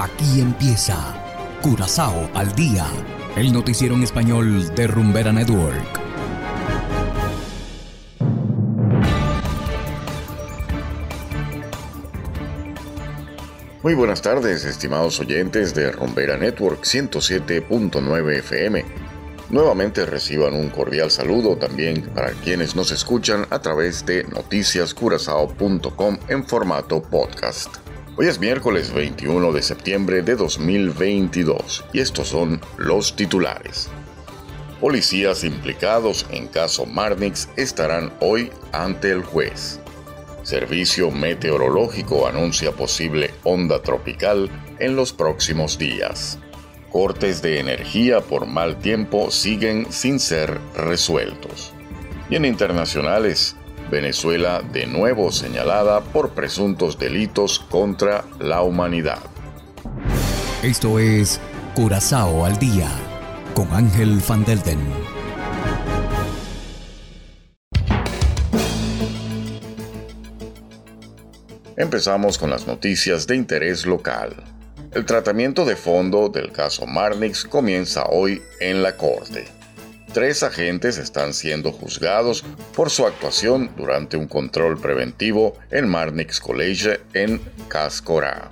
Aquí empieza Curazao al día, el noticiero en español de Rumbera Network. Muy buenas tardes, estimados oyentes de Rumbera Network 107.9 FM. Nuevamente reciban un cordial saludo también para quienes nos escuchan a través de noticiascurazao.com en formato podcast. Hoy es miércoles 21 de septiembre de 2022 y estos son los titulares. Policías implicados en caso Marnix estarán hoy ante el juez. Servicio Meteorológico anuncia posible onda tropical en los próximos días. Cortes de energía por mal tiempo siguen sin ser resueltos. Y en internacionales, Venezuela de nuevo señalada por presuntos delitos contra la humanidad. Esto es Curazao al Día con Ángel Van Delden. Empezamos con las noticias de interés local. El tratamiento de fondo del caso Marnix comienza hoy en la Corte tres agentes están siendo juzgados por su actuación durante un control preventivo en Marnix College en Cascorá.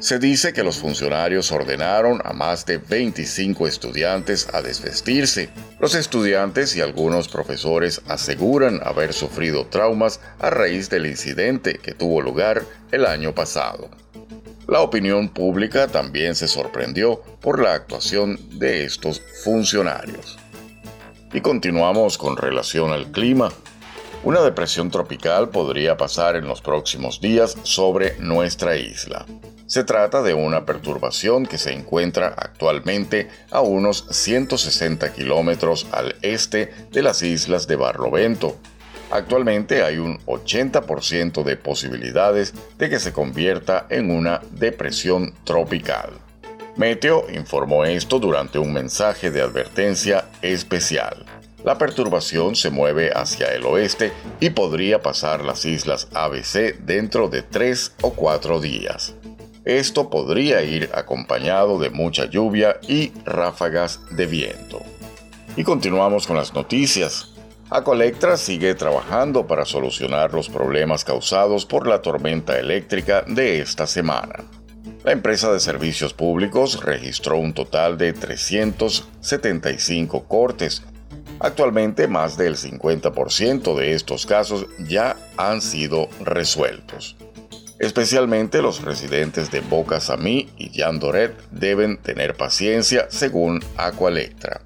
Se dice que los funcionarios ordenaron a más de 25 estudiantes a desvestirse. Los estudiantes y algunos profesores aseguran haber sufrido traumas a raíz del incidente que tuvo lugar el año pasado. La opinión pública también se sorprendió por la actuación de estos funcionarios. Y continuamos con relación al clima. Una depresión tropical podría pasar en los próximos días sobre nuestra isla. Se trata de una perturbación que se encuentra actualmente a unos 160 kilómetros al este de las islas de Barlovento. Actualmente hay un 80% de posibilidades de que se convierta en una depresión tropical. Meteo informó esto durante un mensaje de advertencia especial. La perturbación se mueve hacia el oeste y podría pasar las islas ABC dentro de tres o cuatro días. Esto podría ir acompañado de mucha lluvia y ráfagas de viento. Y continuamos con las noticias. Acolectra sigue trabajando para solucionar los problemas causados por la tormenta eléctrica de esta semana. La empresa de servicios públicos registró un total de 375 cortes. Actualmente más del 50% de estos casos ya han sido resueltos. Especialmente los residentes de Boca Samí y Yandoret deben tener paciencia según Aqualectra.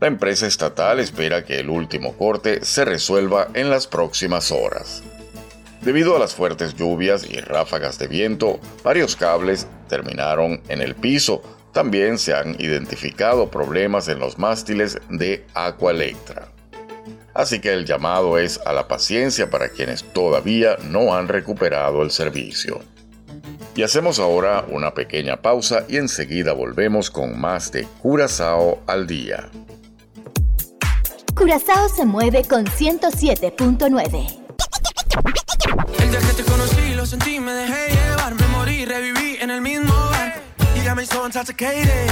La empresa estatal espera que el último corte se resuelva en las próximas horas. Debido a las fuertes lluvias y ráfagas de viento, varios cables terminaron en el piso. También se han identificado problemas en los mástiles de Aqualectra. Así que el llamado es a la paciencia para quienes todavía no han recuperado el servicio. Y hacemos ahora una pequeña pausa y enseguida volvemos con más de Curazao al día. Curazao se mueve con 107.9. sentí, me dejé llevar, me morí, reviví en el mismo bar. You got me so intoxicated.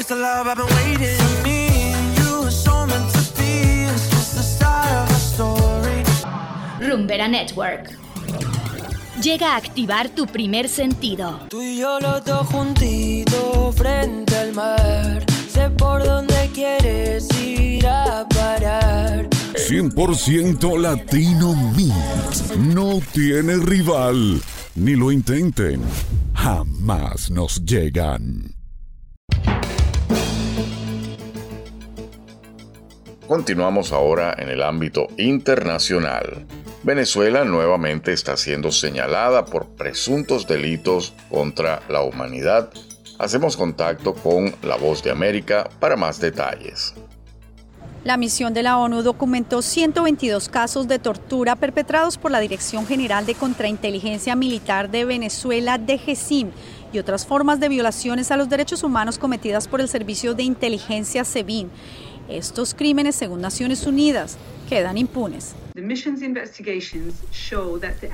It's the love I've been waiting. For me, you were so meant to be. It's just the start of a story. Rumbera Network. Llega a activar tu primer sentido. Tú y yo los dos juntitos frente al mar. Sé por dónde quieres ir a parar. 100% Latino Mix. No tiene rival. Ni lo intenten. Jamás nos llegan. Continuamos ahora en el ámbito internacional. Venezuela nuevamente está siendo señalada por presuntos delitos contra la humanidad. Hacemos contacto con La Voz de América para más detalles. La misión de la ONU documentó 122 casos de tortura perpetrados por la Dirección General de Contrainteligencia Militar de Venezuela, DGCIM, y otras formas de violaciones a los derechos humanos cometidas por el Servicio de Inteligencia SEBIN. Estos crímenes, según Naciones Unidas, quedan impunes.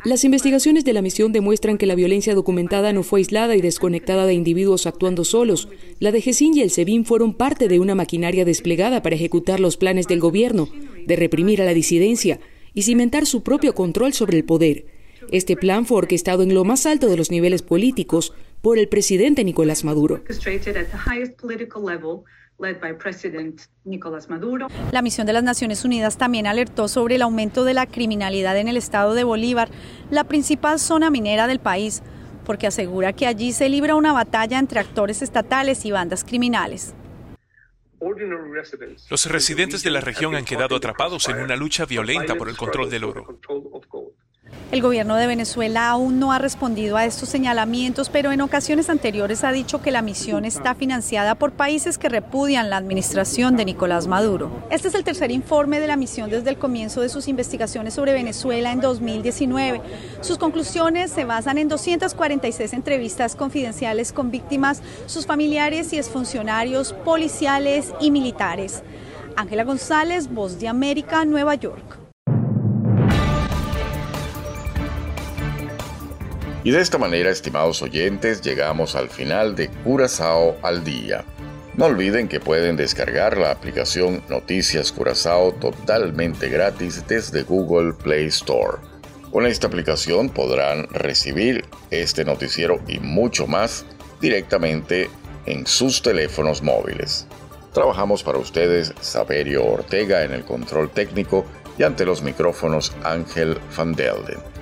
Las investigaciones de la misión demuestran que la violencia documentada no fue aislada y desconectada de individuos actuando solos. La de GESIN y el SEBIN fueron parte de una maquinaria desplegada para ejecutar los planes del gobierno, de reprimir a la disidencia y cimentar su propio control sobre el poder. Este plan fue orquestado en lo más alto de los niveles políticos por el presidente Nicolás Maduro. La misión de las Naciones Unidas también alertó sobre el aumento de la criminalidad en el estado de Bolívar, la principal zona minera del país, porque asegura que allí se libra una batalla entre actores estatales y bandas criminales. Los residentes de la región han quedado atrapados en una lucha violenta por el control del oro. El gobierno de Venezuela aún no ha respondido a estos señalamientos, pero en ocasiones anteriores ha dicho que la misión está financiada por países que repudian la administración de Nicolás Maduro. Este es el tercer informe de la misión desde el comienzo de sus investigaciones sobre Venezuela en 2019. Sus conclusiones se basan en 246 entrevistas confidenciales con víctimas, sus familiares y exfuncionarios policiales y militares. Ángela González, Voz de América, Nueva York. Y de esta manera, estimados oyentes, llegamos al final de Curazao al día. No olviden que pueden descargar la aplicación Noticias Curazao totalmente gratis desde Google Play Store. Con esta aplicación podrán recibir este noticiero y mucho más directamente en sus teléfonos móviles. Trabajamos para ustedes Saberio Ortega en el control técnico y ante los micrófonos Ángel Van Delden.